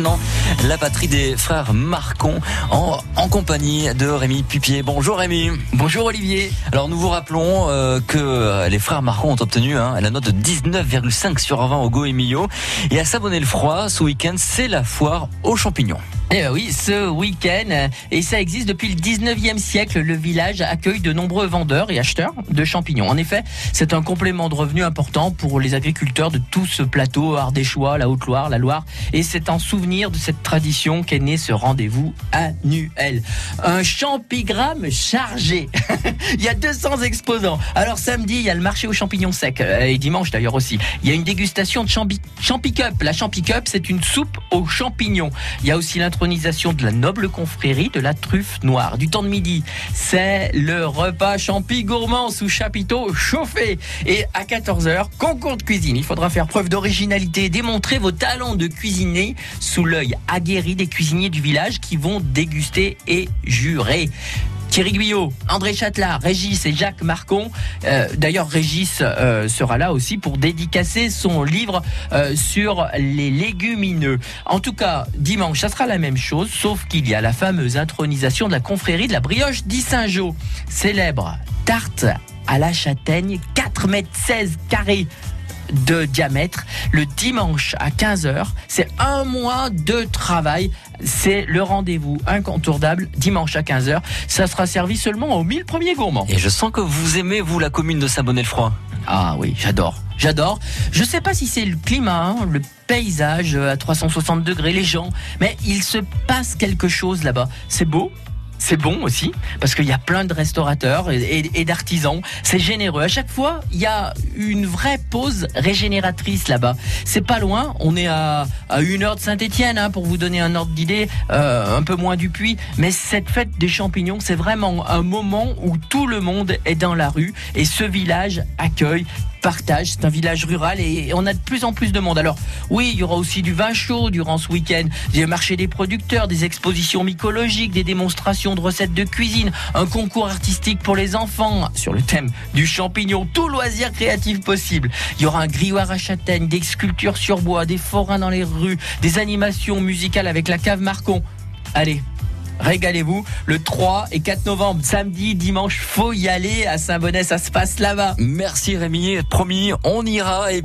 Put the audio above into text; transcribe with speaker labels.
Speaker 1: maintenant la patrie des frères Marcon en, en compagnie de Rémi Pupier. Bonjour Rémi.
Speaker 2: Bonjour Olivier.
Speaker 1: Alors nous vous rappelons euh, que les frères Marcon ont obtenu hein, la note de 19,5 sur 20 au Go Emilio. Et à Savonner-le-Froid, ce week-end, c'est la foire aux champignons.
Speaker 2: Eh oui, ce week-end, et ça existe depuis le 19e siècle, le village accueille de nombreux vendeurs et acheteurs de champignons. En effet, c'est un complément de revenus important pour les agriculteurs de tout ce plateau ardéchois, la Haute-Loire, la Loire. Et c'est en souvenir de cette tradition qu'est né ce rendez-vous annuel. Un champigramme chargé. il y a 200 exposants. Alors samedi, il y a le marché aux champignons secs, euh, et dimanche d'ailleurs aussi. Il y a une dégustation de champi, champi cup. La champi cup, c'est une soupe aux champignons. Il y a aussi l'introduction de la noble confrérie de la truffe noire. Du temps de midi, c'est le repas champi gourmand sous chapiteau chauffé. Et à 14h, concours de cuisine. Il faudra faire preuve d'originalité, démontrer vos talents de cuisiner sous l'œil aguerri des cuisiniers du village qui vont déguster et jurer. Thierry Guyot, André Châtelard, Régis et Jacques Marcon. Euh, D'ailleurs, Régis euh, sera là aussi pour dédicacer son livre euh, sur les légumineux. En tout cas, dimanche, ça sera la même chose, sauf qu'il y a la fameuse intronisation de la confrérie de la brioche d'Issingeau. Célèbre tarte à la châtaigne, 4 mètres 16 carrés de diamètre le dimanche à 15h. C'est un mois de travail. C'est le rendez-vous incontournable dimanche à 15h. Ça sera servi seulement aux 1000 premiers gourmands.
Speaker 1: Et je sens que vous aimez, vous, la commune de Saint-Bonnet-le-Froid.
Speaker 2: Ah oui, j'adore. J'adore. Je sais pas si c'est le climat, hein, le paysage à 360 degrés, les gens, mais il se passe quelque chose là-bas. C'est beau, c'est bon aussi parce qu'il y a plein de restaurateurs et, d'artisans. C'est généreux. À chaque fois, il y a une vraie pause régénératrice là-bas. C'est pas loin. On est à, à une heure de Saint-Étienne hein, pour vous donner un ordre d'idée, euh, un peu moins du Puy. Mais cette fête des champignons, c'est vraiment un moment où tout le monde est dans la rue et ce village accueille partage. C'est un village rural et on a de plus en plus de monde. Alors oui, il y aura aussi du vin chaud durant ce week-end, des marchés des producteurs, des expositions mycologiques, des démonstrations de recettes de cuisine, un concours artistique pour les enfants sur le thème du champignon, tout loisir créatif possible. Il y aura un grilloir à châtaigne, des sculptures sur bois, des forains dans les rues, des animations musicales avec la cave Marcon. Allez, régalez-vous le 3 et 4 novembre, samedi, dimanche, faut y aller à Saint-Bonnet, ça se passe là-bas.
Speaker 1: Merci Rémi, promis, on ira. Et